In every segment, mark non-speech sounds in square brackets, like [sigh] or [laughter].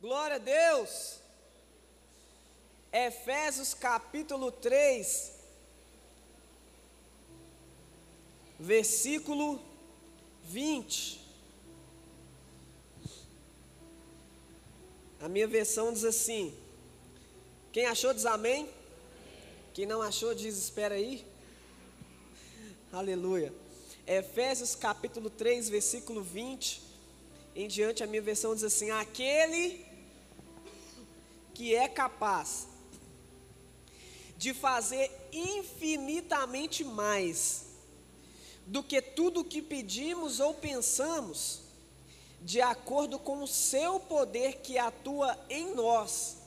Glória a Deus. Efésios capítulo 3, versículo 20. A minha versão diz assim: Quem achou diz amém. Quem não achou diz espera aí. Aleluia. Efésios capítulo 3, versículo 20. Em diante a minha versão diz assim: Aquele que é capaz de fazer infinitamente mais do que tudo o que pedimos ou pensamos, de acordo com o seu poder que atua em nós.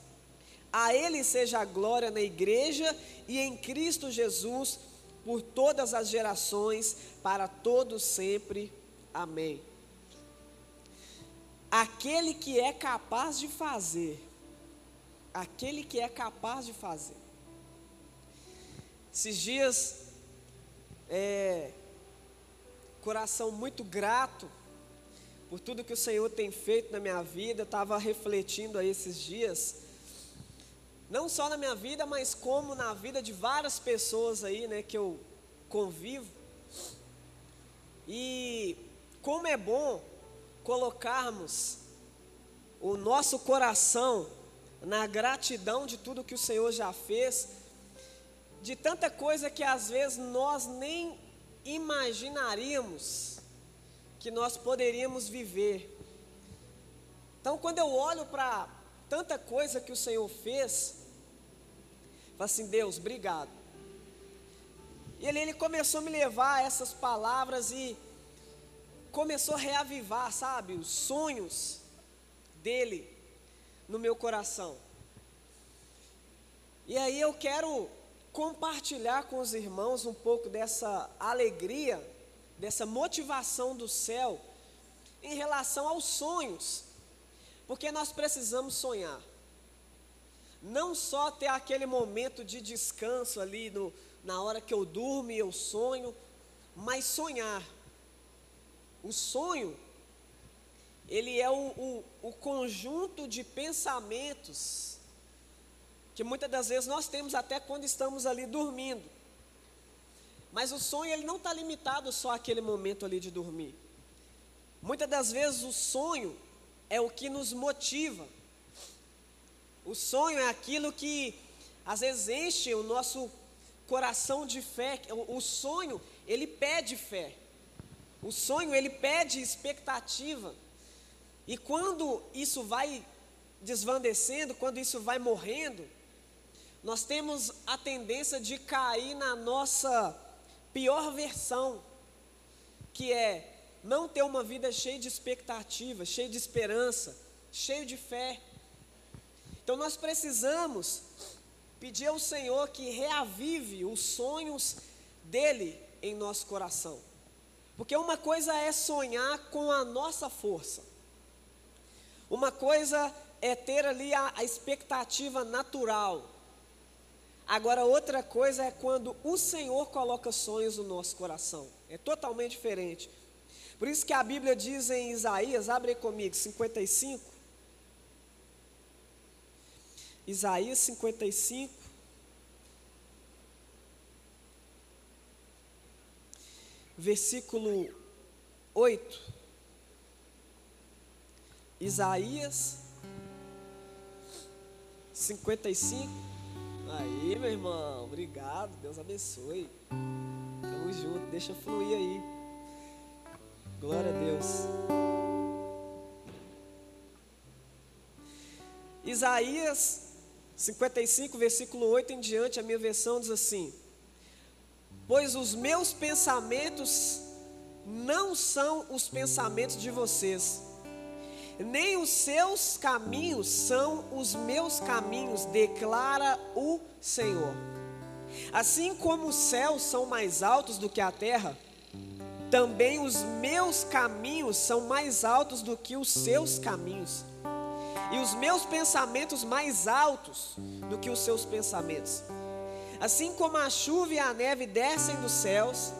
A Ele seja a glória na igreja e em Cristo Jesus por todas as gerações, para todos sempre. Amém. Aquele que é capaz de fazer, aquele que é capaz de fazer. Esses dias, é, coração muito grato por tudo que o Senhor tem feito na minha vida, estava refletindo aí esses dias, não só na minha vida, mas como na vida de várias pessoas aí, né, que eu convivo. E como é bom colocarmos o nosso coração na gratidão de tudo que o Senhor já fez de tanta coisa que às vezes nós nem imaginaríamos que nós poderíamos viver. Então, quando eu olho para tanta coisa que o Senhor fez, falo assim: Deus, obrigado. E ele, ele começou a me levar essas palavras e começou a reavivar, sabe, os sonhos dele no meu coração. E aí eu quero compartilhar com os irmãos um pouco dessa alegria, dessa motivação do céu em relação aos sonhos, porque nós precisamos sonhar. Não só ter aquele momento de descanso ali no, na hora que eu durmo e eu sonho, mas sonhar. O sonho, ele é o, o, o conjunto de pensamentos que muitas das vezes nós temos até quando estamos ali dormindo. Mas o sonho ele não está limitado só àquele momento ali de dormir. Muitas das vezes o sonho é o que nos motiva. O sonho é aquilo que às vezes enche o nosso coração de fé. O, sonho ele pede fé. O sonho ele pede expectativa. E quando isso vai desvanecendo, quando isso vai morrendo, nós temos a tendência de cair na nossa pior versão, que é não ter uma vida cheia de expectativa, cheia de esperança, cheio de fé. Então nós precisamos pedir ao Senhor que reavive os sonhos dele em nosso coração. Porque uma coisa é sonhar com a nossa força. Uma coisa é ter ali a, a expectativa natural Agora, outra coisa é quando o Senhor coloca sonhos no nosso coração. É totalmente diferente. Por isso que a Bíblia diz em Isaías, abre comigo, 55. Isaías 55. Versículo 8. Isaías 55. Aí, meu irmão, obrigado, Deus abençoe. Tamo junto, deixa fluir aí. Glória a Deus. Isaías 55, versículo 8 em diante, a minha versão diz assim: Pois os meus pensamentos não são os pensamentos de vocês nem os seus caminhos são os meus caminhos, declara o Senhor. Assim como os céus são mais altos do que a terra, também os meus caminhos são mais altos do que os seus caminhos, e os meus pensamentos mais altos do que os seus pensamentos. Assim como a chuva e a neve descem dos céus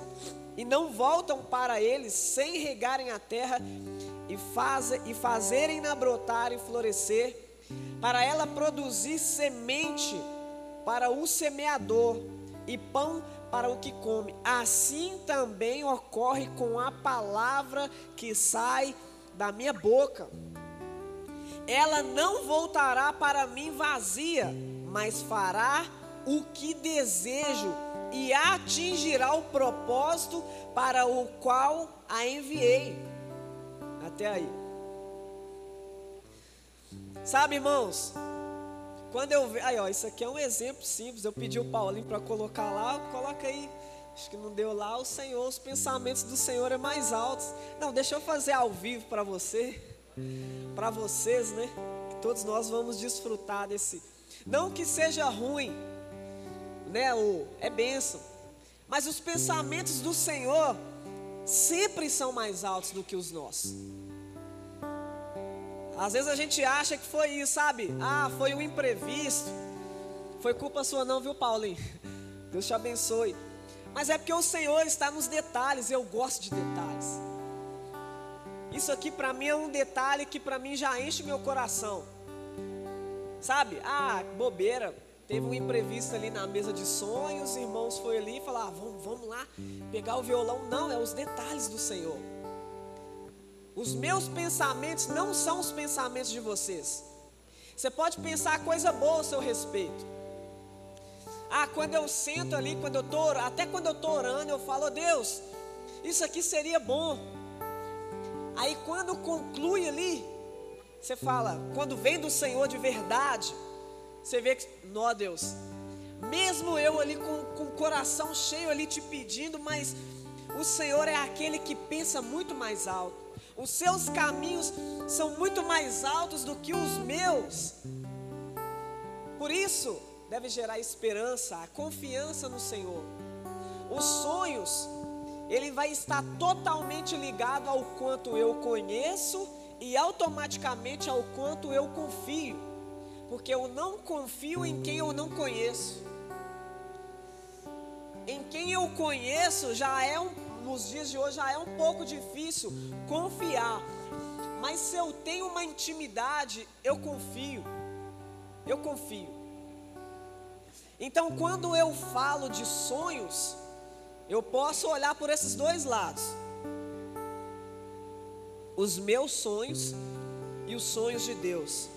e não voltam para eles sem regarem a terra e, faz, e fazerem-na brotar e florescer, para ela produzir semente para o semeador e pão para o que come. Assim também ocorre com a palavra que sai da minha boca. Ela não voltará para mim vazia, mas fará o que desejo e atingirá o propósito para o qual a enviei. Até aí. Sabe, irmãos, quando eu vejo. Aí, ó, isso aqui é um exemplo simples. Eu pedi o Paulinho para colocar lá, coloca aí. Acho que não deu lá. O Senhor, os pensamentos do Senhor é mais altos. Não, deixa eu fazer ao vivo para você, para vocês, né? Que todos nós vamos desfrutar desse. Não que seja ruim, né? O, é bênção. Mas os pensamentos do Senhor sempre são mais altos do que os nossos. Às vezes a gente acha que foi isso, sabe? Ah, foi um imprevisto. Foi culpa sua não, viu, Paulinho? [laughs] Deus te abençoe. Mas é porque o Senhor está nos detalhes, eu gosto de detalhes. Isso aqui para mim é um detalhe que para mim já enche meu coração. Sabe? Ah, bobeira. Teve um imprevisto ali na mesa de sonhos, os irmãos foi ali e falaram: ah, vamos, vamos lá pegar o violão. Não, é os detalhes do Senhor. Os meus pensamentos não são os pensamentos de vocês. Você pode pensar coisa boa ao seu respeito. Ah, quando eu sento ali, quando eu tô, até quando eu estou orando, eu falo, Deus, isso aqui seria bom. Aí quando conclui ali, você fala, quando vem do Senhor de verdade, você vê que, nó Deus, mesmo eu ali com, com o coração cheio ali te pedindo, mas o Senhor é aquele que pensa muito mais alto. Os seus caminhos são muito mais altos do que os meus. Por isso, deve gerar esperança, a confiança no Senhor. Os sonhos, ele vai estar totalmente ligado ao quanto eu conheço e automaticamente ao quanto eu confio. Porque eu não confio em quem eu não conheço. Em quem eu conheço já é um nos dias de hoje já é um pouco difícil confiar. Mas se eu tenho uma intimidade, eu confio. Eu confio. Então, quando eu falo de sonhos, eu posso olhar por esses dois lados: os meus sonhos e os sonhos de Deus.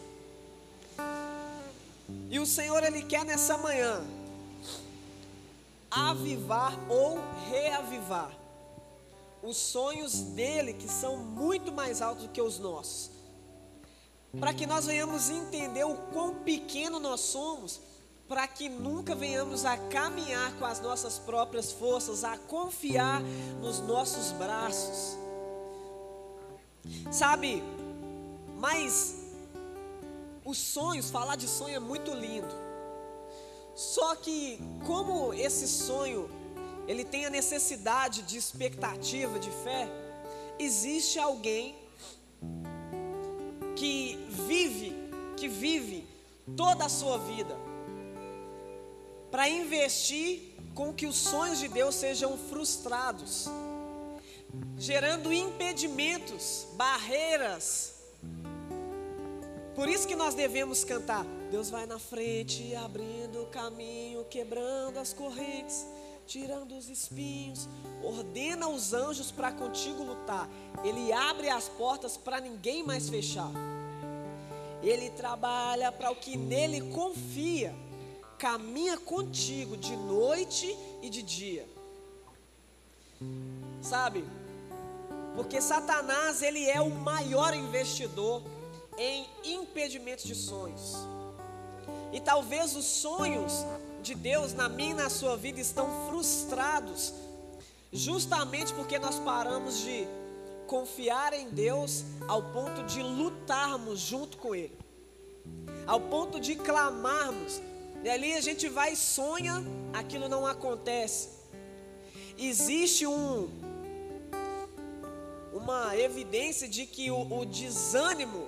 E o Senhor, Ele quer nessa manhã avivar ou reavivar os sonhos dele, que são muito mais altos do que os nossos. Para que nós venhamos entender o quão pequeno nós somos, para que nunca venhamos a caminhar com as nossas próprias forças, a confiar nos nossos braços. Sabe, mas os sonhos, falar de sonho é muito lindo. Só que como esse sonho ele tem a necessidade de expectativa, de fé, existe alguém que vive, que vive toda a sua vida para investir com que os sonhos de Deus sejam frustrados, gerando impedimentos, barreiras. Por isso que nós devemos cantar: Deus vai na frente, abrindo o caminho, quebrando as correntes tirando os espinhos, ordena os anjos para contigo lutar. Ele abre as portas para ninguém mais fechar. Ele trabalha para o que nele confia, caminha contigo de noite e de dia. Sabe? Porque Satanás, ele é o maior investidor em impedimentos de sonhos. E talvez os sonhos de Deus na minha e na sua vida estão frustrados, justamente porque nós paramos de confiar em Deus ao ponto de lutarmos junto com Ele, ao ponto de clamarmos, e ali a gente vai e sonha, aquilo não acontece. Existe um, uma evidência de que o, o desânimo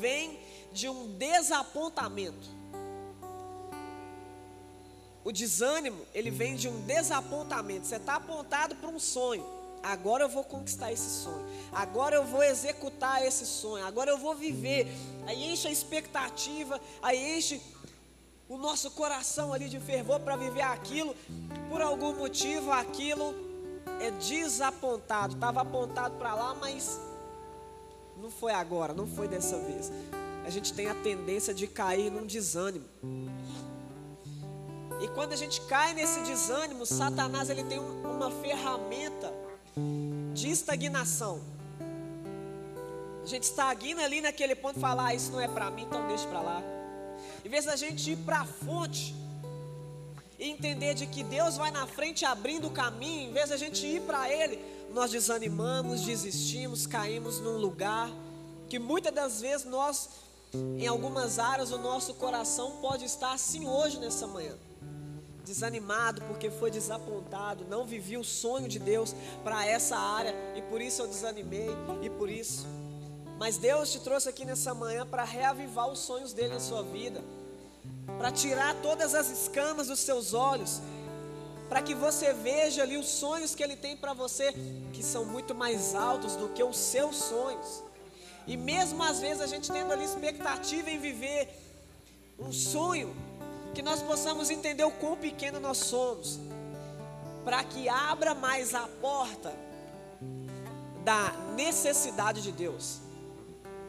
vem de um desapontamento. o desânimo, ele vem de um desapontamento. Você está apontado para um sonho. Agora eu vou conquistar esse sonho. Agora eu vou executar esse sonho. Agora eu vou viver. Aí enche a expectativa, aí enche o nosso coração ali de fervor para viver aquilo. Por algum motivo, aquilo é desapontado. Estava apontado para lá, mas não foi agora, não foi dessa vez. A gente tem a tendência de cair num desânimo. E quando a gente cai nesse desânimo, Satanás ele tem uma ferramenta de estagnação. A gente estagna ali naquele ponto e fala: ah, isso não é para mim, então deixa para lá. Em vez da gente ir para a fonte e entender de que Deus vai na frente abrindo o caminho, em vez da gente ir para Ele, nós desanimamos, desistimos, caímos num lugar que muitas das vezes nós, em algumas áreas, o nosso coração pode estar assim hoje nessa manhã desanimado porque foi desapontado, não vivi o sonho de Deus para essa área e por isso eu desanimei e por isso. Mas Deus te trouxe aqui nessa manhã para reavivar os sonhos dele na sua vida, para tirar todas as escamas dos seus olhos, para que você veja ali os sonhos que ele tem para você, que são muito mais altos do que os seus sonhos. E mesmo às vezes a gente tendo ali expectativa em viver um sonho, que nós possamos entender o quão pequeno nós somos, para que abra mais a porta da necessidade de Deus.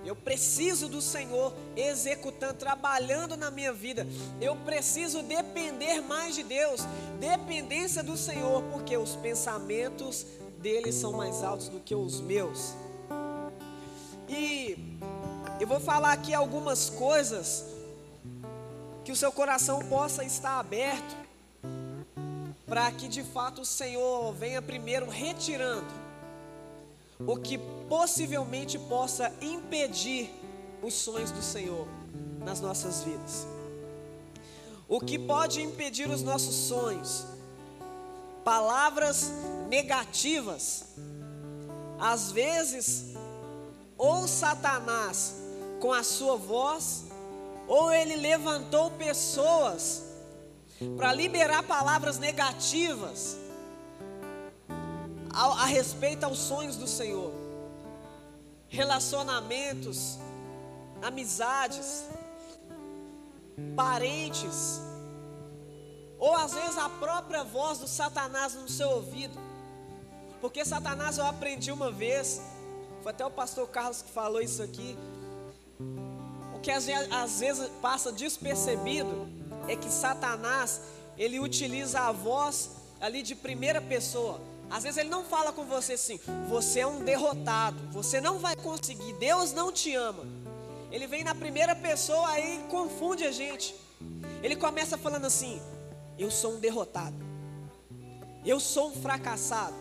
Eu preciso do Senhor executando, trabalhando na minha vida. Eu preciso depender mais de Deus, dependência do Senhor, porque os pensamentos dele são mais altos do que os meus. E eu vou falar aqui algumas coisas que o seu coração possa estar aberto para que de fato o Senhor venha primeiro retirando o que possivelmente possa impedir os sonhos do Senhor nas nossas vidas. O que pode impedir os nossos sonhos? Palavras negativas. Às vezes, ou Satanás com a sua voz, ou ele levantou pessoas para liberar palavras negativas a, a, respeito aos sonhos do Senhor, relacionamentos, amizades, parentes, ou às vezes a própria voz do Satanás no seu ouvido, porque Satanás eu aprendi uma vez, foi até o pastor Carlos que falou isso aqui que às vezes, às vezes passa despercebido é que Satanás, ele utiliza a voz ali de primeira pessoa. Às vezes ele não fala com você assim, você é um derrotado, você não vai conseguir, Deus não te ama. Ele vem na primeira pessoa aí confunde a gente. Ele começa falando assim: eu sou um derrotado, eu sou um fracassado,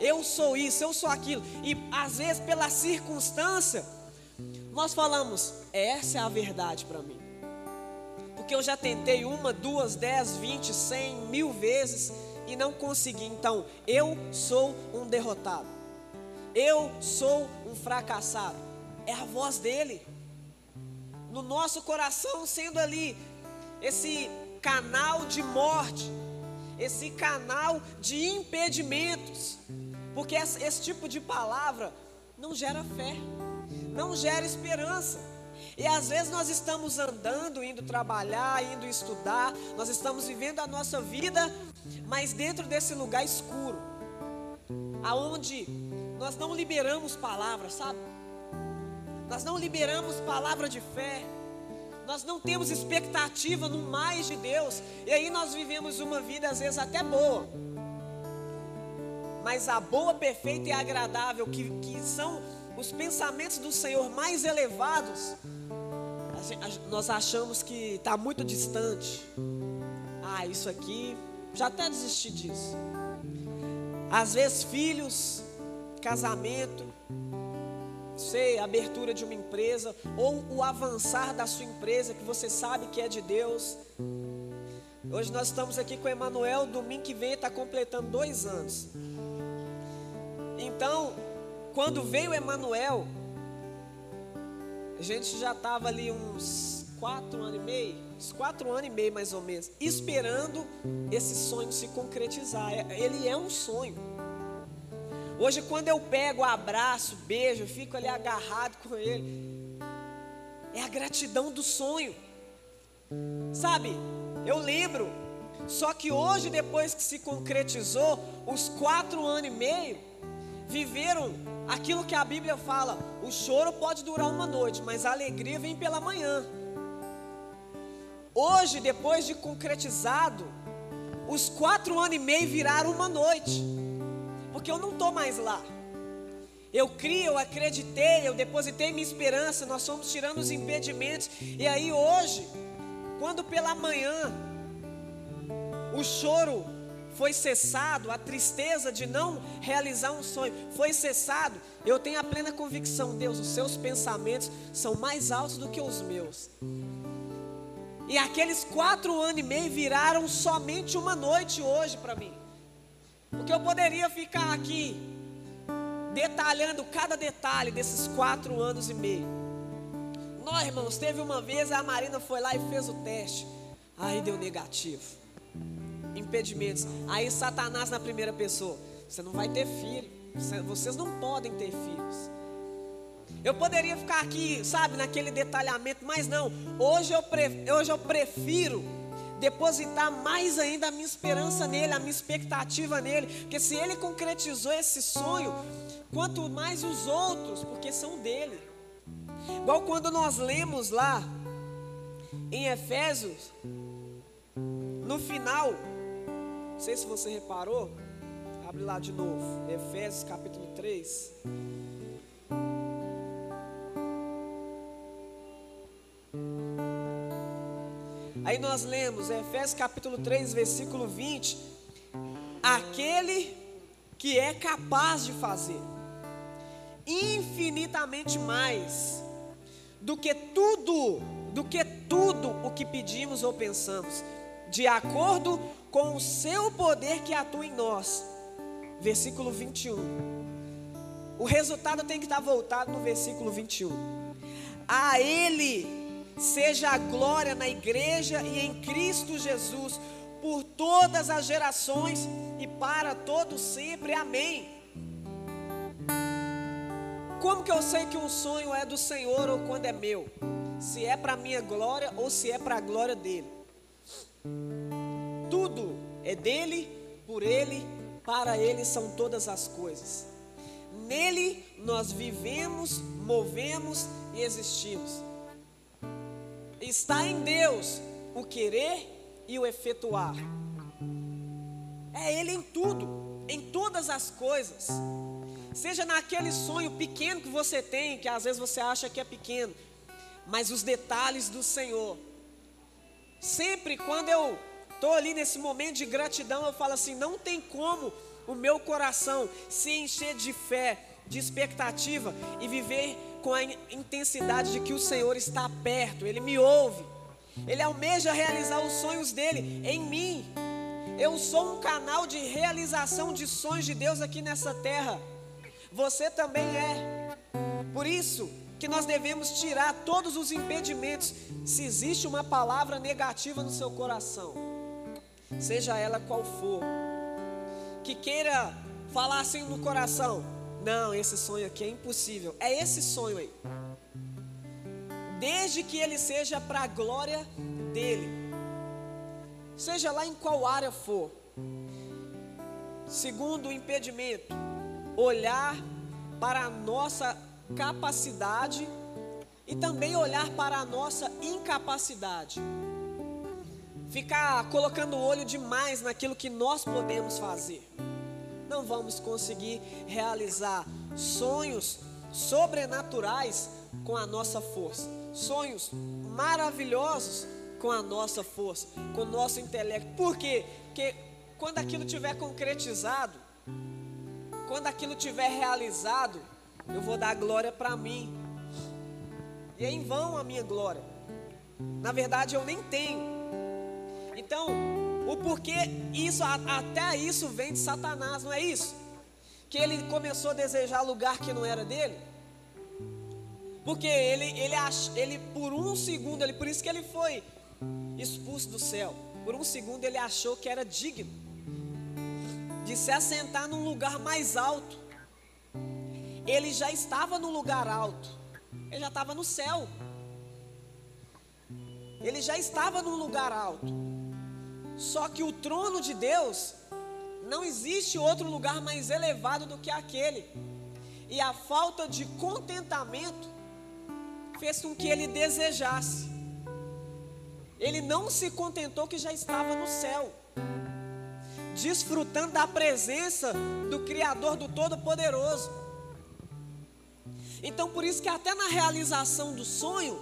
eu sou isso, eu sou aquilo. E às vezes pela circunstância, nós falamos, essa é a verdade para mim. Porque eu já tentei uma, duas, dez, vinte, cem, mil vezes e não consegui. Então, eu sou um derrotado. Eu sou um fracassado. É a voz dele. No nosso coração, sendo ali esse canal de morte, esse canal de impedimentos. Porque esse, tipo de palavra não gera fé não gera esperança. E às vezes nós estamos andando, indo trabalhar, indo estudar, nós estamos vivendo a nossa vida, mas dentro desse lugar escuro, aonde nós não liberamos palavras, sabe? Nós não liberamos palavra de fé. Nós não temos expectativa no mais de Deus. E aí nós vivemos uma vida às vezes até boa. Mas a boa, perfeita e agradável, que, que são os pensamentos do Senhor mais elevados, nós achamos que está muito distante. Ah, isso aqui, já até desisti disso. Às vezes, filhos, casamento, sei, abertura de uma empresa, ou o avançar da sua empresa, que você sabe que é de Deus. Hoje nós estamos aqui com o Emanuel, domingo que vem está completando dois anos. Então, quando veio Emanuel, a gente já estava ali uns quatro anos e meio. anos, quatro anos e meio mais ou menos, esperando esse sonho se concretizar. É, ele é um sonho. Hoje, quando eu pego, abraço, beijo, fico ali agarrado com ele, é a gratidão do sonho. Sabe, eu lembro, só que hoje, depois que se concretizou, os quatro anos e meio, viveram aquilo que a Bíblia fala: o choro pode durar uma noite, mas a alegria vem pela manhã. Hoje, depois de concretizado, os quatro anos e meio viraram uma noite, porque eu não estou mais lá. Eu criei, eu acreditei, eu depositei minha esperança, nós fomos tirando os impedimentos, e aí hoje, quando pela manhã o choro foi cessado, a tristeza de não realizar um sonho foi cessado, eu tenho a plena convicção, Deus, os seus pensamentos são mais altos do que os meus. E aqueles quatro anos e meio viraram somente uma noite hoje para mim. Porque eu poderia ficar aqui detalhando cada detalhe desses quatro anos e meio. Nós, irmãos, teve uma vez a Marina foi lá e fez o teste. Aí deu negativo. Impedimentos. Aí Satanás na primeira pessoa. Você não vai ter filho. Vocês não podem ter filhos. Eu poderia ficar aqui, sabe, naquele detalhamento, mas não. Hoje eu, pre, hoje eu prefiro depositar mais ainda a minha esperança nele, a minha expectativa nele, porque se ele concretizou esse sonho, quanto mais os outros, porque são dele. Igual quando nós lemos lá em Efésios, no final, não sei se você reparou, abre lá de novo, Efésios capítulo 3. Aí nós lemos Efésios capítulo 3, versículo 20: Aquele que é capaz de fazer infinitamente mais do que tudo, do que tudo o que pedimos ou pensamos, de acordo com o seu poder que atua em nós. Versículo 21. O resultado tem que estar voltado no versículo 21. A Ele seja a glória na igreja e em Cristo Jesus, por todas as gerações e para todos sempre. Amém. Como que eu sei que um sonho é do Senhor ou quando é meu? Se é para minha glória ou se é para a glória dele. Tudo é dele, por ele, para ele são todas as coisas. Nele nós vivemos, movemos e existimos. Está em Deus o querer e o efetuar. É Ele em tudo, em todas as coisas. Seja naquele sonho pequeno que você tem, que às vezes você acha que é pequeno, mas os detalhes do Senhor. Sempre quando eu estou ali nesse momento de gratidão, eu falo assim: não tem como o meu coração se encher de fé, de expectativa e viver com a intensidade de que o Senhor está perto, Ele me ouve, Ele almeja realizar os sonhos dele em mim. Eu sou um canal de realização de sonhos de Deus aqui nessa terra. Você também é. Por isso que nós devemos tirar todos os impedimentos. Se existe uma palavra negativa no seu coração, seja ela qual for, que queira falar assim no coração, não, esse sonho aqui é impossível. É esse sonho aí. Desde que ele seja para a glória dele. Seja lá em qual área for. Segundo impedimento, olhar para a nossa capacidade e também olhar para a nossa incapacidade. Ficar colocando o olho demais naquilo que nós podemos fazer não vamos conseguir realizar sonhos sobrenaturais com a nossa força, sonhos maravilhosos com a nossa força, com o nosso intelecto. Por quê? Porque quando aquilo tiver concretizado, quando aquilo tiver realizado, eu vou dar glória para mim. E é em vão a minha glória. Na verdade, eu nem tenho. Então, o porquê isso, até isso vem de Satanás, não é isso? Que ele começou a desejar lugar que não era dele. Porque ele, ele, ele por um segundo, ele, por isso que ele foi expulso do céu. Por um segundo ele achou que era digno de se assentar num lugar mais alto. Ele já estava no lugar alto, ele já estava no céu. Ele já estava num lugar alto. Só que o trono de Deus, não existe outro lugar mais elevado do que aquele. E a falta de contentamento fez com que ele desejasse. Ele não se contentou que já estava no céu, desfrutando da presença do Criador do Todo-Poderoso. Então, por isso que até na realização do sonho,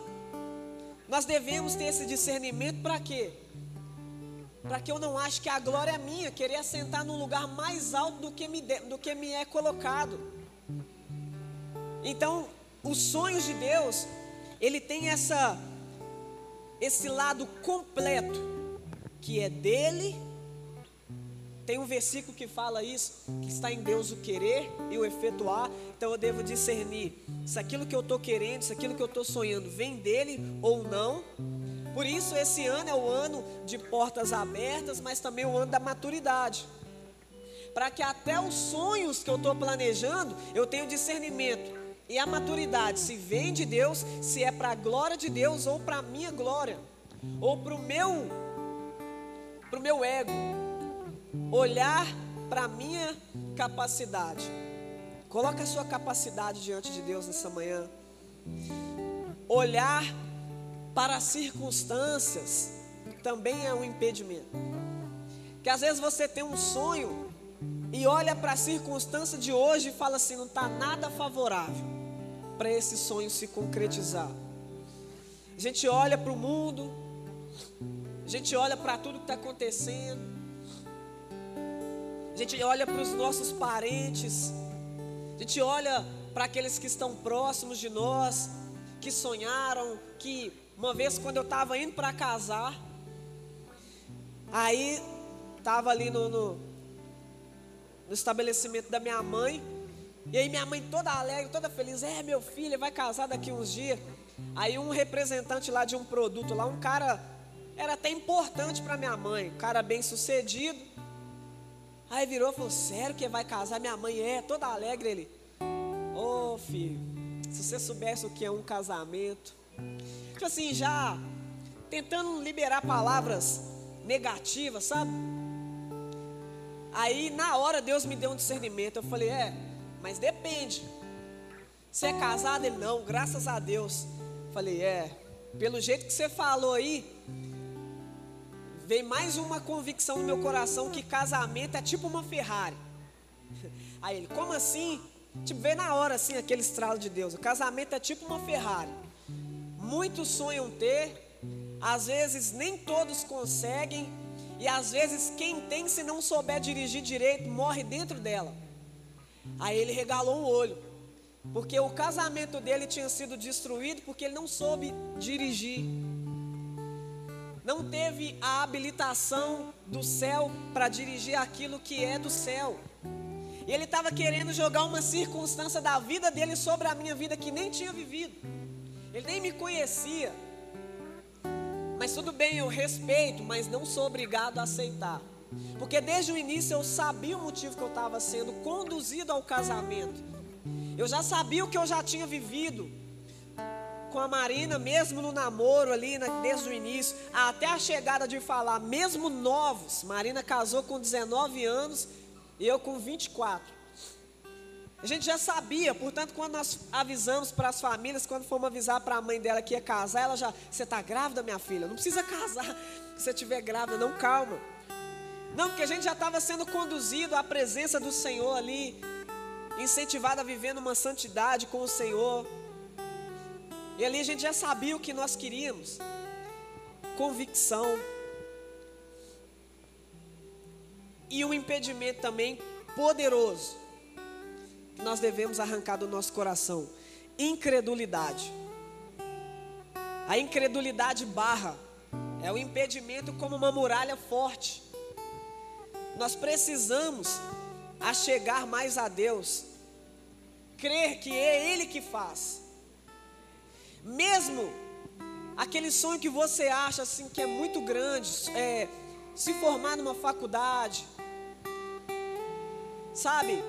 nós devemos ter esse discernimento para quê? Para que eu não ache que a glória é minha, querer assentar num lugar mais alto do que me, de, do que me é colocado. Então, os sonhos de Deus, ele tem essa esse lado completo que é dele. Tem um versículo que fala isso, que está em Deus o querer e o efetuar. Então eu devo discernir se aquilo que eu estou querendo, se aquilo que eu estou sonhando vem dele ou não. Por isso esse ano é o ano de portas abertas, mas também o ano da maturidade. Para que até os sonhos que eu estou planejando, eu tenha discernimento e a maturidade, se vem de Deus, se é para a glória de Deus ou para a minha glória, ou para o meu, meu ego, olhar para a minha capacidade. Coloca a sua capacidade diante de Deus nessa manhã. Olhar para as circunstâncias também é um impedimento. Que às vezes você tem um sonho e olha para a circunstância de hoje e fala assim: não está nada favorável para esse sonho se concretizar. A gente olha para o mundo, a gente olha para tudo que está acontecendo, a gente olha para os nossos parentes, a gente olha para aqueles que estão próximos de nós, que sonharam, que uma vez quando eu estava indo para casar, aí estava ali no, no, no estabelecimento da minha mãe, e aí minha mãe toda alegre, toda feliz, é meu filho, vai casar daqui uns dias. Aí um representante lá de um produto lá, um cara era até importante para minha mãe, um cara bem sucedido. Aí virou e falou: Sério que vai casar? Minha mãe é, toda alegre. Ele: Ô oh, filho, se você soubesse o que é um casamento. Tipo assim, já tentando liberar palavras negativas, sabe? Aí na hora Deus me deu um discernimento. Eu falei: É, mas depende. Você é casado? Ele, não, graças a Deus. Falei, é, pelo jeito que você falou aí, vem mais uma convicção no meu coração que casamento é tipo uma Ferrari. [laughs] Aí ele, como assim? Tipo, vem na hora assim aquele estralo de Deus. O casamento é tipo uma Ferrari. Muitos sonham ter, às vezes nem todos conseguem, e às vezes quem tem, se não souber dirigir direito, morre dentro dela. Aí ele regalou um olho, porque o casamento dele tinha sido destruído porque ele não soube dirigir. Não teve a habilitação do céu para dirigir aquilo que é do céu. E ele estava querendo jogar uma circunstância da vida dele sobre a minha vida que nem tinha vivido. Ele nem me conhecia. Mas tudo bem, eu respeito, mas não sou obrigado a aceitar. Porque desde o início eu sabia o motivo que eu estava sendo conduzido ao casamento. Eu já sabia o que eu já tinha vivido com a Marina, mesmo no namoro ali, desde o início, até a chegada de falar, mesmo novos. Marina casou com 19 anos e eu com 24. A gente já sabia, portanto, quando nós avisamos para as famílias, quando fomos avisar para a mãe dela que ia casar, ela já, você está grávida, minha filha? Não precisa casar. [laughs] Se você estiver grávida, não calma. Não, porque a gente já estava sendo conduzido à presença do Senhor ali, incentivado a viver numa santidade com o Senhor. E ali a gente já sabia o que nós queríamos. Convicção. E um impedimento também poderoso que nós devemos arrancar do nosso coração: incredulidade. A incredulidade barra é o impedimento como uma muralha forte nós precisamos a chegar mais a Deus, crer que é Ele que faz, mesmo aquele sonho que você acha assim que é muito grande, é, se formar numa faculdade, sabe?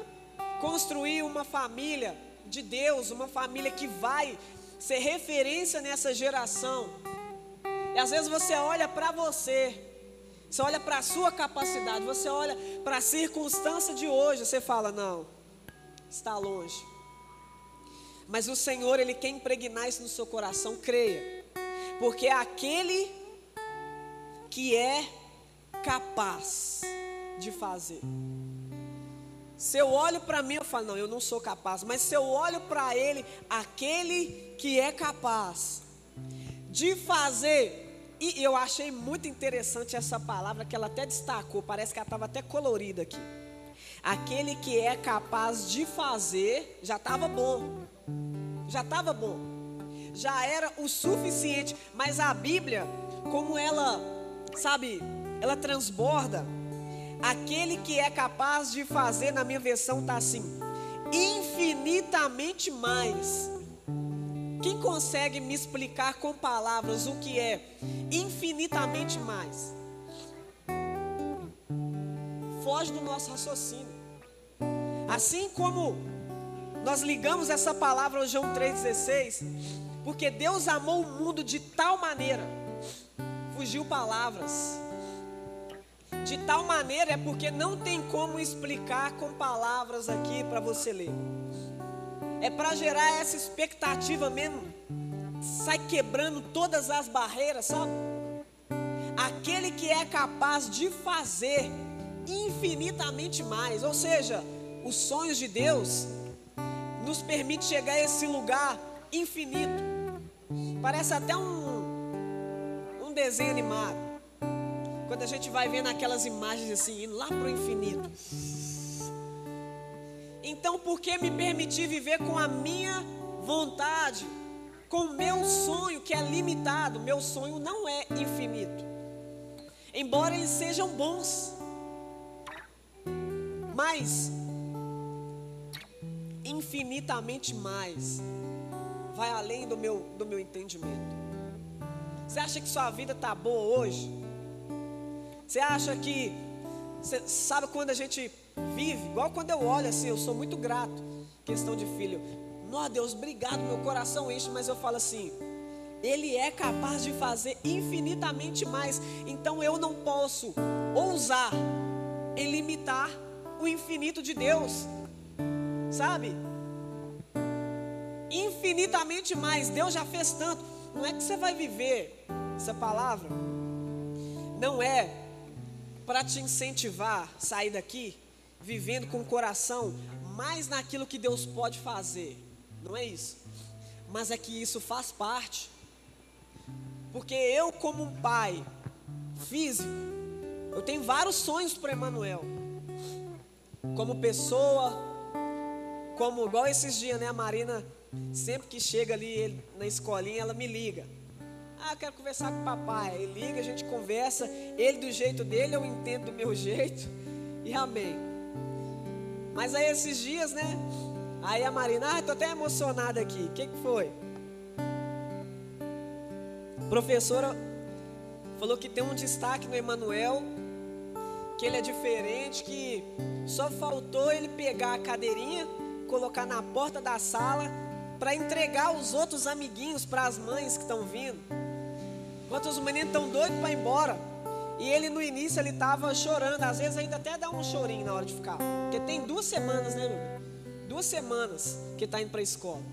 Construir uma família de Deus, uma família que vai ser referência nessa geração. E às vezes você olha para você, você olha para a sua capacidade, você olha para a circunstância de hoje, você fala: não, está longe. Mas o Senhor, Ele quer impregnar isso no seu coração, creia, porque é aquele que é capaz de fazer. Se eu olho para mim, eu falo, não, eu não sou capaz. Mas se eu olho para Ele, aquele que é capaz de fazer. E eu achei muito interessante essa palavra que ela até destacou, parece que ela estava até colorida aqui. Aquele que é capaz de fazer, já estava bom. Já estava bom. Já era o suficiente. Mas a Bíblia, como ela, sabe, ela transborda Aquele que é capaz de fazer, na minha versão está assim: infinitamente mais. Quem consegue me explicar com palavras o que é infinitamente mais? Foge do nosso raciocínio. Assim como nós ligamos essa palavra ao João 3,16, porque Deus amou o mundo de tal maneira, fugiu palavras de tal maneira é porque não tem como explicar com palavras aqui para você ler. É para gerar essa expectativa mesmo. Sai quebrando todas as barreiras, sabe? Aquele que é capaz de fazer infinitamente mais, ou seja, os sonhos de Deus nos permite chegar a esse lugar infinito. Parece até um, um desenho animado. Quando a gente vai vendo aquelas imagens assim, indo lá para o infinito. Então, por que me permitir viver com a minha vontade, com o meu sonho que é limitado? Meu sonho não é infinito. Embora eles sejam bons. Mas infinitamente mais vai além do meu do meu entendimento. Você acha que sua vida tá boa hoje? Você acha que, você sabe quando a gente vive, igual quando eu olho assim, eu sou muito grato, questão de filho. Nó Deus, obrigado, meu coração enche, mas eu falo assim, Ele é capaz de fazer infinitamente mais, então eu não posso ousar em limitar o infinito de Deus, sabe? Infinitamente mais, Deus já fez tanto, não é que você vai viver essa palavra, não é para te incentivar a sair daqui vivendo com o coração mais naquilo que Deus pode fazer. Não é isso. Mas é que isso faz parte. Porque eu, como um pai físico, eu tenho vários sonhos para Emanuel. Como pessoa, como igual esses dias, né? A Marina, sempre que chega ali na escolinha, ela me liga. Ah, quero conversar com o papai. Ele liga, a gente conversa. Ele do jeito dele, eu entendo do meu [laughs] jeito. E amém. Mas aí esses dias, né? Aí a Marina, ah, tô até emocionada aqui. O que, que foi? A professora falou que tem um destaque no Emanuel, que ele é diferente, que só faltou ele pegar a cadeirinha, colocar na porta da sala para entregar os outros amiguinhos para as mães que estão vindo. Enquanto os meninos estão doidos para ir embora. E ele no início ele estava chorando, às vezes ainda até dá um chorinho na hora de ficar. Porque tem duas semanas, né, meu? Duas semanas que está indo para a escola.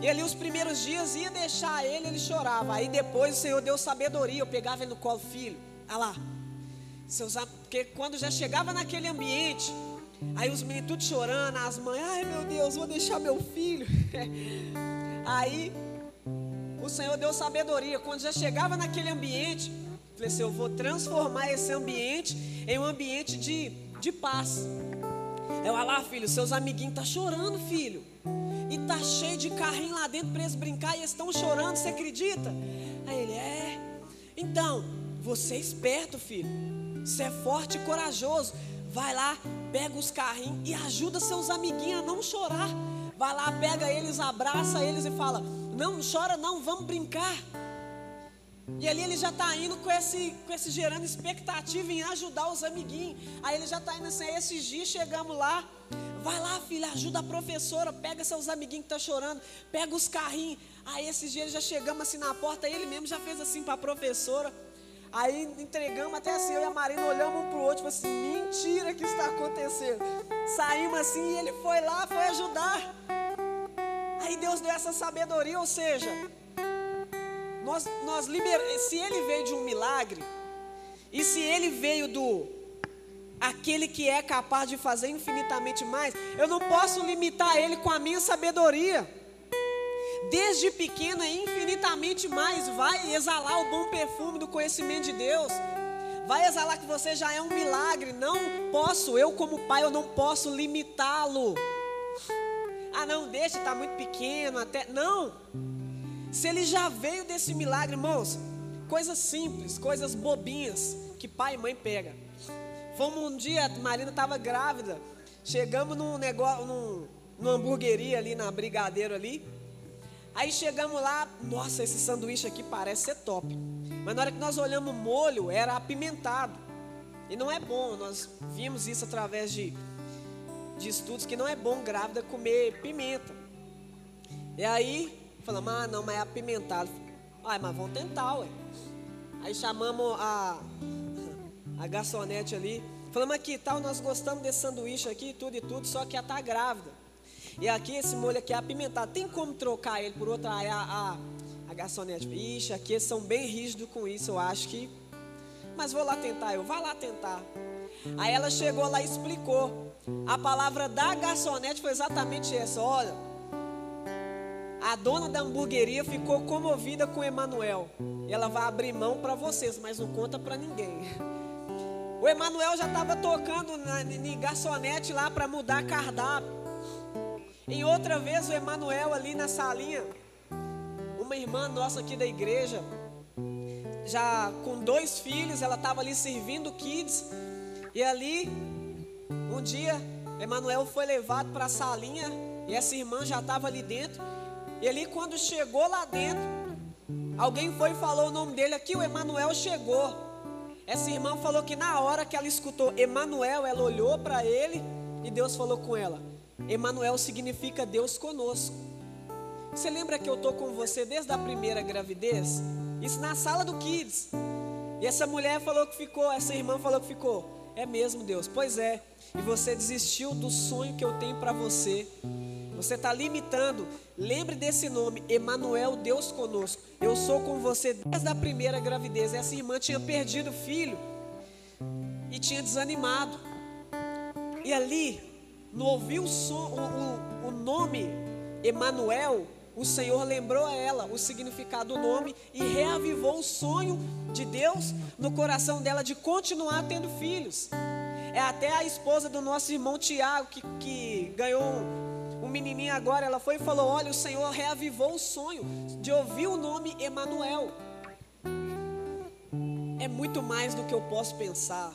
E ali os primeiros dias ia deixar ele, ele chorava. Aí depois o Senhor deu sabedoria, eu pegava ele no colo, filho. Olha lá. Seus, porque quando já chegava naquele ambiente, aí os meninos tudo chorando, as mães, ai meu Deus, vou deixar meu filho. [laughs] aí o Senhor deu sabedoria. Quando já chegava naquele ambiente, falei assim: eu vou transformar esse ambiente em um ambiente de, de paz. Eu, olha lá, filho, seus amiguinhos estão tá chorando, filho. E tá cheio de carrinho lá dentro para eles brincar e eles estão chorando, você acredita? Aí ele, é. Então, você é esperto, filho. Você é forte e corajoso. Vai lá, pega os carrinhos e ajuda seus amiguinhos a não chorar. Vai lá, pega eles, abraça eles e fala: Não, chora não, vamos brincar. E ali ele já está indo com esse, com esse gerando expectativa em ajudar os amiguinhos. Aí ele já está indo assim, esses dias chegamos lá, vai lá filha, ajuda a professora, pega seus amiguinhos que estão tá chorando, pega os carrinhos. Aí esses dias já chegamos assim na porta, ele mesmo já fez assim para a professora. Aí entregamos até assim, eu e a Marina olhamos um para o outro, tipo assim, mentira que está acontecendo. Saímos assim e ele foi lá, foi ajudar. Aí Deus deu essa sabedoria, ou seja, nós, nós liber... se ele veio de um milagre, e se ele veio do aquele que é capaz de fazer infinitamente mais, eu não posso limitar ele com a minha sabedoria. Desde pequeno é infinitamente mais, vai exalar o bom perfume do conhecimento de Deus. Vai exalar que você já é um milagre. Não posso, eu como pai, eu não posso limitá-lo. Ah, não, deixa, está muito pequeno, até. Não. Se ele já veio desse milagre, irmãos, coisas simples, coisas bobinhas que pai e mãe pega. Fomos um dia, Marina estava grávida. Chegamos num negócio, num, numa hamburgueria ali na Brigadeiro ali. Aí chegamos lá, nossa, esse sanduíche aqui parece ser top. Mas na hora que nós olhamos o molho, era apimentado. E não é bom, nós vimos isso através de, de estudos, que não é bom grávida comer pimenta. E aí, falamos, ah, não, mas é apimentado. Ah, mas vamos tentar, ué. Aí chamamos a, [laughs] a garçonete ali. Falamos aqui, tal, nós gostamos desse sanduíche aqui, tudo e tudo, só que ela está grávida. E aqui esse molho aqui é apimentado. Tem como trocar ele por outra? Aí a, a, a garçonete, ixi, aqui eles são bem rígidos com isso, eu acho que. Mas vou lá tentar, eu, vá lá tentar. Aí ela chegou lá e explicou. A palavra da garçonete foi exatamente essa: olha, a dona da hamburgueria ficou comovida com Emanuel. Ela vai abrir mão para vocês, mas não conta para ninguém. [laughs] O Emanuel já estava tocando na, na garçonete lá para mudar cardápio. Em outra vez, o Emanuel ali na salinha, uma irmã nossa aqui da igreja, já com dois filhos, ela estava ali servindo kids. E ali, um dia, Emanuel foi levado para a salinha e essa irmã já estava ali dentro. E ali, quando chegou lá dentro, alguém foi e falou o nome dele aqui, o Emanuel chegou. Essa irmã falou que na hora que ela escutou Emanuel, ela olhou para ele e Deus falou com ela: Emanuel significa Deus conosco. Você lembra que eu estou com você desde a primeira gravidez? Isso na sala do Kids. E essa mulher falou que ficou, essa irmã falou que ficou. É mesmo, Deus. Pois é. E você desistiu do sonho que eu tenho para você. Você está limitando. Lembre desse nome, Emanuel, Deus conosco. Eu sou com você desde a primeira gravidez. Essa irmã tinha perdido o filho e tinha desanimado. E ali, no ouvir o, som, o, o, o nome Emanuel, o Senhor lembrou a ela o significado do nome e reavivou o sonho de Deus no coração dela de continuar tendo filhos. É até a esposa do nosso irmão Tiago que, que ganhou um menininho agora, ela foi e falou: Olha, o Senhor reavivou o sonho de ouvir o nome Emanuel. É muito mais do que eu posso pensar.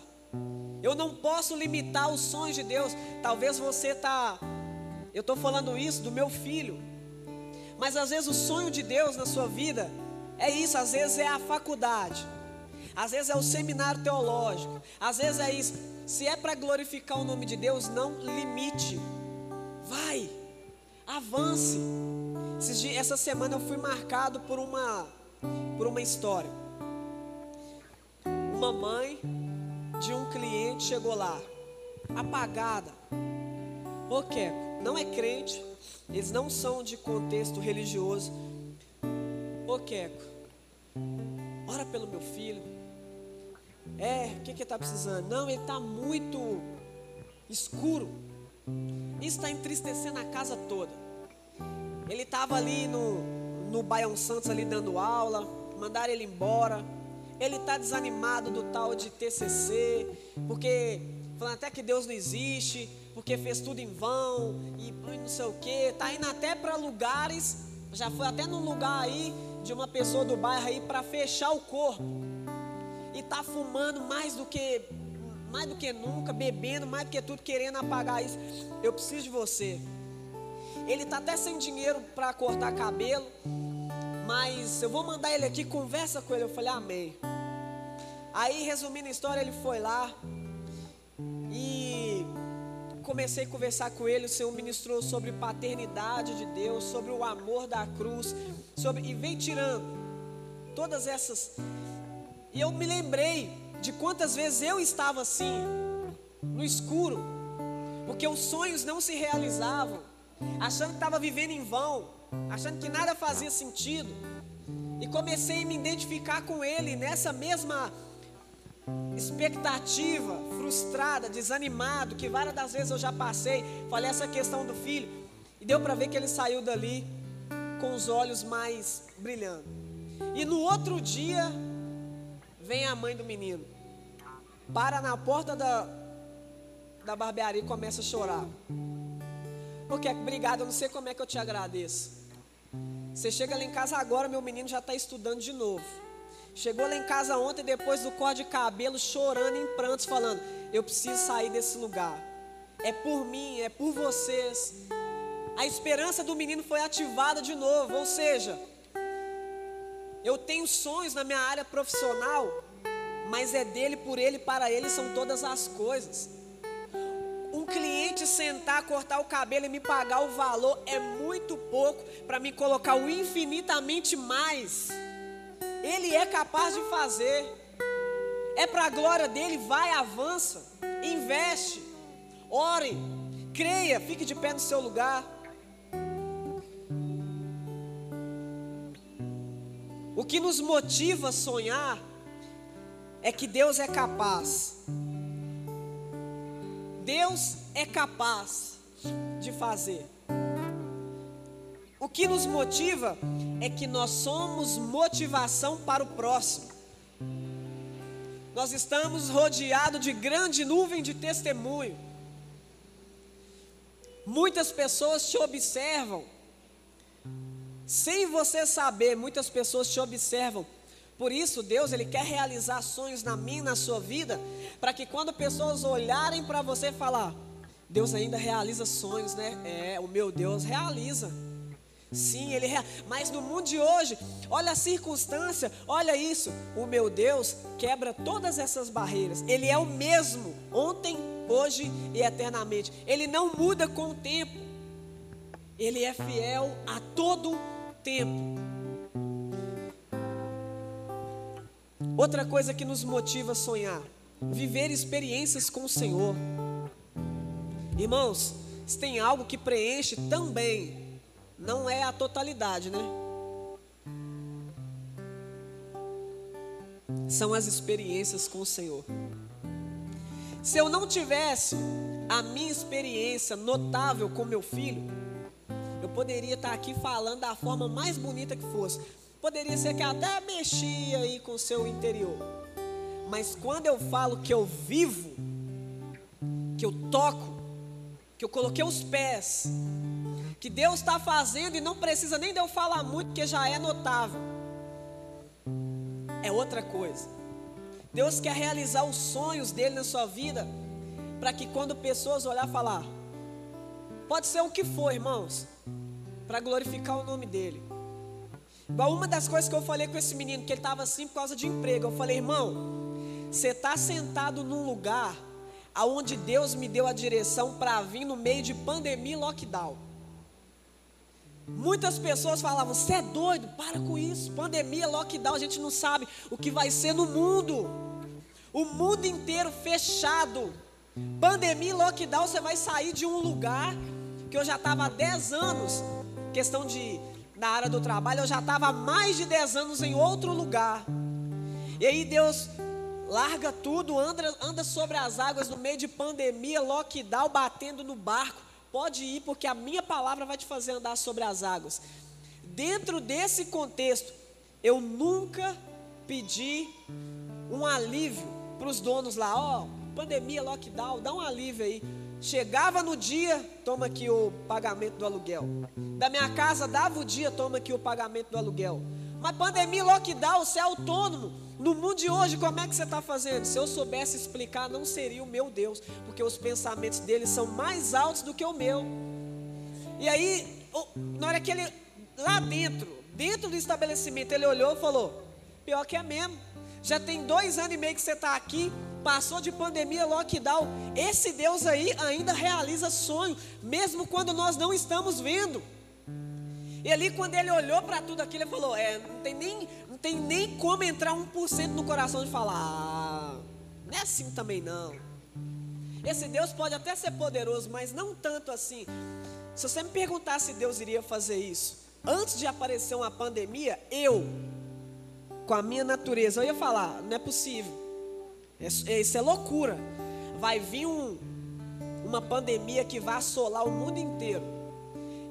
Eu não posso limitar os sonhos de Deus. Talvez você está. Eu estou falando isso do meu filho. Mas às vezes o sonho de Deus na sua vida é isso. Às vezes é a faculdade. Às vezes é o seminário teológico. Às vezes é isso. Se é para glorificar o nome de Deus, não limite. Vai avance. Essa semana eu fui marcado por uma, por uma história. Uma mãe de um cliente chegou lá, apagada. Ô Queco, não é crente, eles não são de contexto religioso. Ô Queco, ora pelo meu filho. É, o que, que ele está precisando? Não, ele está muito escuro. Isso está entristecendo a casa toda. Ele estava ali no, no Baião Santos ali dando aula, mandaram ele embora. Ele está desanimado do tal de TCC, porque falando até que Deus não existe, porque fez tudo em vão e não sei o que. Está indo até para lugares, já foi até num lugar aí de uma pessoa do bairro aí para fechar o corpo. E está fumando mais do que mais do que nunca, bebendo mais do que tudo, querendo apagar isso. Eu preciso de você. Ele está até sem dinheiro para cortar cabelo. Mas eu vou mandar ele aqui, conversa com ele. Eu falei, amém. Aí, resumindo a história, ele foi lá e comecei a conversar com ele. O Senhor ministrou sobre paternidade de Deus, sobre o amor da cruz, sobre e vem tirando todas essas. E eu me lembrei de quantas vezes eu estava assim, no escuro, porque os sonhos não se realizavam, achando que estava vivendo em vão, achando que nada fazia sentido. E comecei a me identificar com ele nessa mesma expectativa, frustrada, desanimado, que várias das vezes eu já passei, falei essa questão do filho, e deu para ver que ele saiu dali com os olhos mais brilhando. E no outro dia, vem a mãe do menino, para na porta da, da barbearia e começa a chorar. Porque, obrigado, eu não sei como é que eu te agradeço. Você chega lá em casa agora, meu menino já está estudando de novo. Chegou lá em casa ontem, depois do corte de cabelo, chorando em prantos, falando: Eu preciso sair desse lugar. É por mim, é por vocês. A esperança do menino foi ativada de novo. Ou seja, eu tenho sonhos na minha área profissional, mas é dele, por ele, para ele são todas as coisas. Cliente sentar, cortar o cabelo e me pagar o valor é muito pouco para me colocar o infinitamente mais. Ele é capaz de fazer. É para a glória dele, vai, avança, investe, ore, creia, fique de pé no seu lugar. O que nos motiva a sonhar é que Deus é capaz. Deus é capaz de fazer. O que nos motiva é que nós somos motivação para o próximo. Nós estamos rodeados de grande nuvem de testemunho. Muitas pessoas te observam, sem você saber, muitas pessoas te observam. Por isso, Deus, Ele quer realizar sonhos na minha, na sua vida, para que quando pessoas olharem para você falar, Deus ainda realiza sonhos, né? É, o meu Deus realiza. Sim, ele é. Mas no mundo de hoje, olha a circunstância, olha isso. O meu Deus quebra todas essas barreiras. Ele é o mesmo, ontem, hoje e eternamente. Ele não muda com o tempo. Ele é fiel a todo tempo. Outra coisa que nos motiva a sonhar: viver experiências com o Senhor. Irmãos, se tem algo que preenche também não é a totalidade, né? São as experiências com o Senhor. Se eu não tivesse a minha experiência notável com meu filho, eu poderia estar aqui falando da forma mais bonita que fosse. Poderia ser que até mexia aí com o seu interior. Mas quando eu falo que eu vivo, que eu toco, que eu coloquei os pés, que Deus está fazendo e não precisa nem de eu falar muito, porque já é notável. É outra coisa. Deus quer realizar os sonhos dele na sua vida, para que quando pessoas olhar falar, pode ser o que for, irmãos, para glorificar o nome dele. Uma das coisas que eu falei com esse menino, que ele estava assim por causa de emprego, eu falei, irmão, você está sentado num lugar aonde Deus me deu a direção para vir no meio de pandemia e lockdown. Muitas pessoas falavam: Você é doido, para com isso. Pandemia, lockdown, a gente não sabe o que vai ser no mundo. O mundo inteiro fechado. Pandemia, lockdown, você vai sair de um lugar que eu já estava há 10 anos, questão de na área do trabalho, eu já estava há mais de 10 anos em outro lugar. E aí Deus larga tudo, anda, anda sobre as águas no meio de pandemia, lockdown, batendo no barco Pode ir, porque a minha palavra vai te fazer andar sobre as águas. Dentro desse contexto, eu nunca pedi um alívio para os donos lá, ó, oh, pandemia, lockdown, dá um alívio aí. Chegava no dia, toma aqui o pagamento do aluguel. Da minha casa, dava o dia, toma aqui o pagamento do aluguel. Mas pandemia, lockdown, você é autônomo. No mundo de hoje, como é que você está fazendo? Se eu soubesse explicar, não seria o meu Deus, porque os pensamentos dele são mais altos do que o meu. E aí, na hora que ele lá dentro, dentro do estabelecimento, ele olhou e falou: pior que é mesmo. Já tem dois anos e meio que você está aqui, passou de pandemia, lockdown. Esse Deus aí ainda realiza sonho, mesmo quando nós não estamos vendo. E ali, quando ele olhou para tudo aquilo, ele falou: É, não tem nem, não tem nem como entrar 1% no coração de falar, ah, não é assim também não. Esse Deus pode até ser poderoso, mas não tanto assim. Se você me perguntar se Deus iria fazer isso, antes de aparecer uma pandemia, eu, com a minha natureza, eu ia falar: não é possível. Isso é loucura. Vai vir um, uma pandemia que vai assolar o mundo inteiro.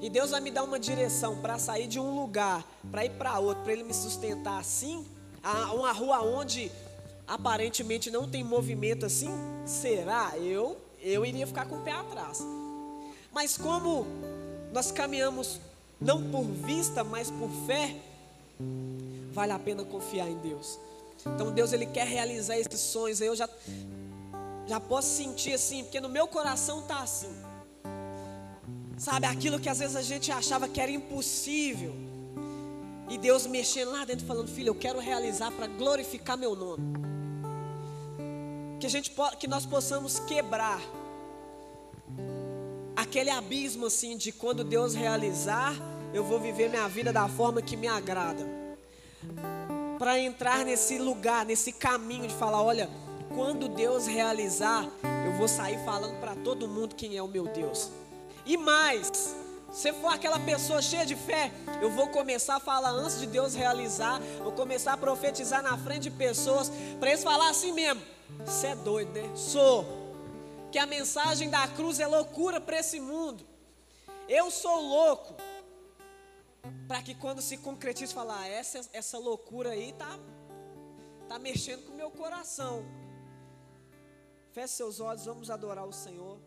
E Deus vai me dar uma direção para sair de um lugar, para ir para outro, para Ele me sustentar assim. A, uma rua onde aparentemente não tem movimento assim. Será? Eu, eu iria ficar com o pé atrás. Mas como nós caminhamos não por vista, mas por fé, vale a pena confiar em Deus. Então Deus ele quer realizar esses sonhos. Eu já já posso sentir assim, porque no meu coração tá assim. Sabe aquilo que às vezes a gente achava que era impossível. E Deus mexendo lá dentro falando: "Filho, eu quero realizar para glorificar meu nome". Que a gente que nós possamos quebrar aquele abismo assim de quando Deus realizar, eu vou viver minha vida da forma que me agrada. Para entrar nesse lugar, nesse caminho de falar, olha, quando Deus realizar, eu vou sair falando para todo mundo quem é o meu Deus. E mais, se for aquela pessoa cheia de fé, eu vou começar a falar antes de Deus realizar, vou começar a profetizar na frente de pessoas, para eles falar assim mesmo: você é doido, né? Sou que a mensagem da cruz é loucura para esse mundo. Eu sou louco. Para que quando se concretize falar, ah, essa, essa loucura aí tá, tá mexendo com o meu coração. Feche seus olhos, vamos adorar o Senhor.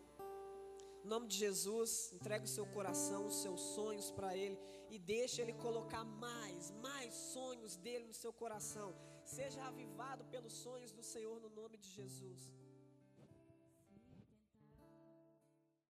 Em nome de Jesus, entregue o seu coração, os seus sonhos para Ele e deixe Ele colocar mais, mais sonhos dele no seu coração. Seja avivado pelos sonhos do Senhor no nome de Jesus.